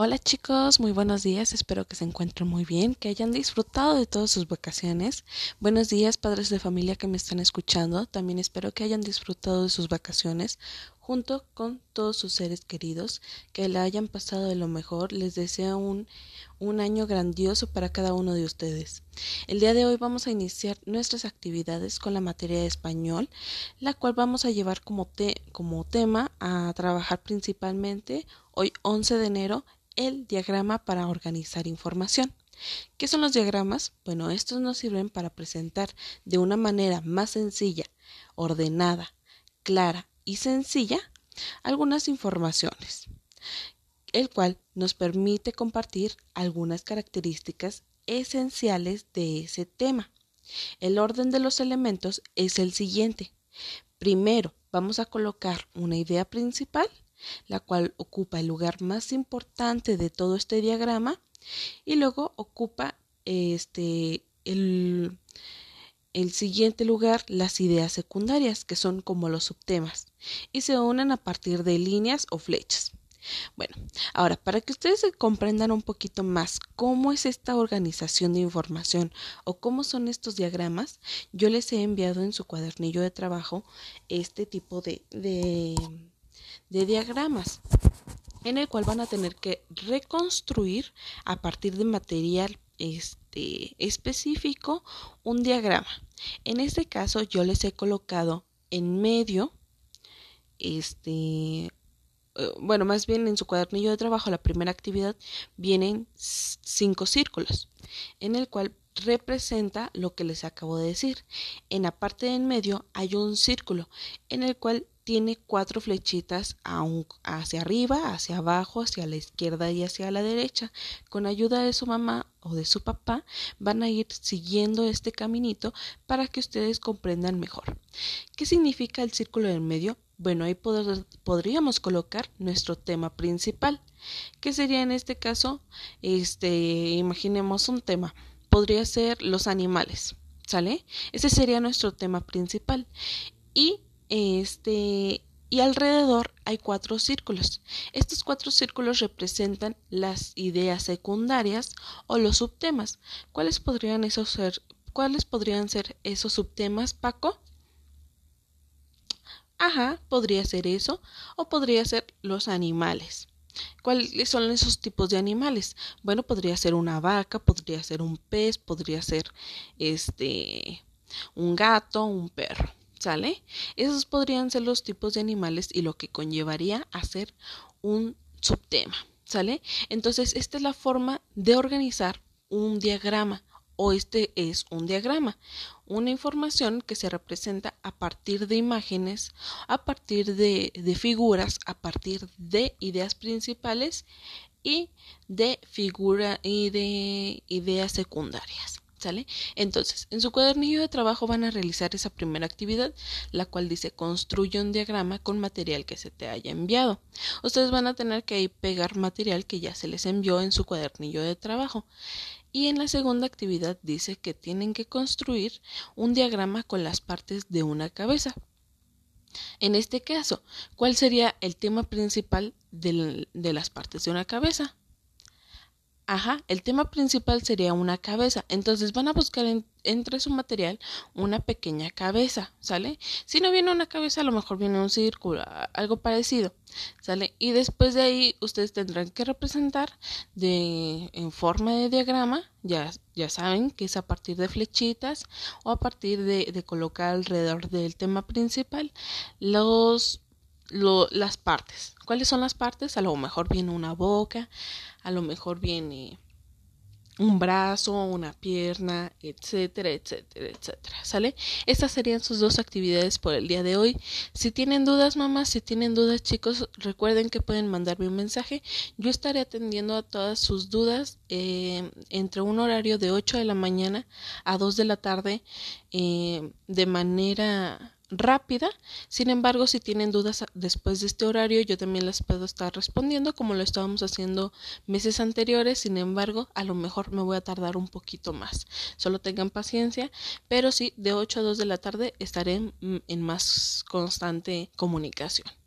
Hola chicos, muy buenos días, espero que se encuentren muy bien, que hayan disfrutado de todas sus vacaciones. Buenos días padres de familia que me están escuchando, también espero que hayan disfrutado de sus vacaciones junto con todos sus seres queridos, que la hayan pasado de lo mejor, les deseo un, un año grandioso para cada uno de ustedes. El día de hoy vamos a iniciar nuestras actividades con la materia de español, la cual vamos a llevar como, como tema a trabajar principalmente hoy 11 de enero el diagrama para organizar información. ¿Qué son los diagramas? Bueno, estos nos sirven para presentar de una manera más sencilla, ordenada, clara y sencilla algunas informaciones, el cual nos permite compartir algunas características esenciales de ese tema. El orden de los elementos es el siguiente. Primero, vamos a colocar una idea principal la cual ocupa el lugar más importante de todo este diagrama y luego ocupa este el, el siguiente lugar las ideas secundarias que son como los subtemas y se unen a partir de líneas o flechas. Bueno, ahora para que ustedes comprendan un poquito más cómo es esta organización de información o cómo son estos diagramas, yo les he enviado en su cuadernillo de trabajo este tipo de, de de diagramas en el cual van a tener que reconstruir a partir de material este, específico un diagrama. En este caso yo les he colocado en medio este eh, bueno, más bien en su cuadernillo de trabajo, la primera actividad, vienen cinco círculos, en el cual representa lo que les acabo de decir. En la parte de en medio hay un círculo, en el cual tiene cuatro flechitas hacia arriba, hacia abajo, hacia la izquierda y hacia la derecha. Con ayuda de su mamá o de su papá van a ir siguiendo este caminito para que ustedes comprendan mejor. ¿Qué significa el círculo del medio? Bueno, ahí podríamos colocar nuestro tema principal. ¿Qué sería en este caso? Este, imaginemos un tema. Podría ser los animales. ¿Sale? Ese sería nuestro tema principal. Y este, y alrededor hay cuatro círculos. Estos cuatro círculos representan las ideas secundarias o los subtemas. ¿Cuáles podrían esos ser? ¿Cuáles podrían ser esos subtemas, Paco? Ajá, podría ser eso o podría ser los animales. ¿Cuáles son esos tipos de animales? Bueno, podría ser una vaca, podría ser un pez, podría ser este un gato, un perro. ¿Sale? Esos podrían ser los tipos de animales y lo que conllevaría a ser un subtema. ¿Sale? Entonces, esta es la forma de organizar un diagrama o este es un diagrama, una información que se representa a partir de imágenes, a partir de, de, figuras, a partir de ideas principales y de figura y de ideas secundarias. ¿Sale? Entonces, en su cuadernillo de trabajo van a realizar esa primera actividad, la cual dice construye un diagrama con material que se te haya enviado. Ustedes van a tener que ahí pegar material que ya se les envió en su cuadernillo de trabajo. Y en la segunda actividad dice que tienen que construir un diagrama con las partes de una cabeza. En este caso, ¿cuál sería el tema principal de, de las partes de una cabeza? Ajá, el tema principal sería una cabeza. Entonces van a buscar entre su material una pequeña cabeza, ¿sale? Si no viene una cabeza, a lo mejor viene un círculo, algo parecido, ¿sale? Y después de ahí ustedes tendrán que representar de en forma de diagrama, ya, ya saben que es a partir de flechitas o a partir de, de colocar alrededor del tema principal los lo, las partes. ¿Cuáles son las partes? A lo mejor viene una boca, a lo mejor viene un brazo, una pierna, etcétera, etcétera, etcétera. ¿Sale? Estas serían sus dos actividades por el día de hoy. Si tienen dudas, mamás, si tienen dudas, chicos, recuerden que pueden mandarme un mensaje. Yo estaré atendiendo a todas sus dudas eh, entre un horario de 8 de la mañana a 2 de la tarde eh, de manera rápida. Sin embargo, si tienen dudas después de este horario, yo también las puedo estar respondiendo como lo estábamos haciendo meses anteriores. Sin embargo, a lo mejor me voy a tardar un poquito más. Solo tengan paciencia, pero sí, de 8 a 2 de la tarde estaré en más constante comunicación.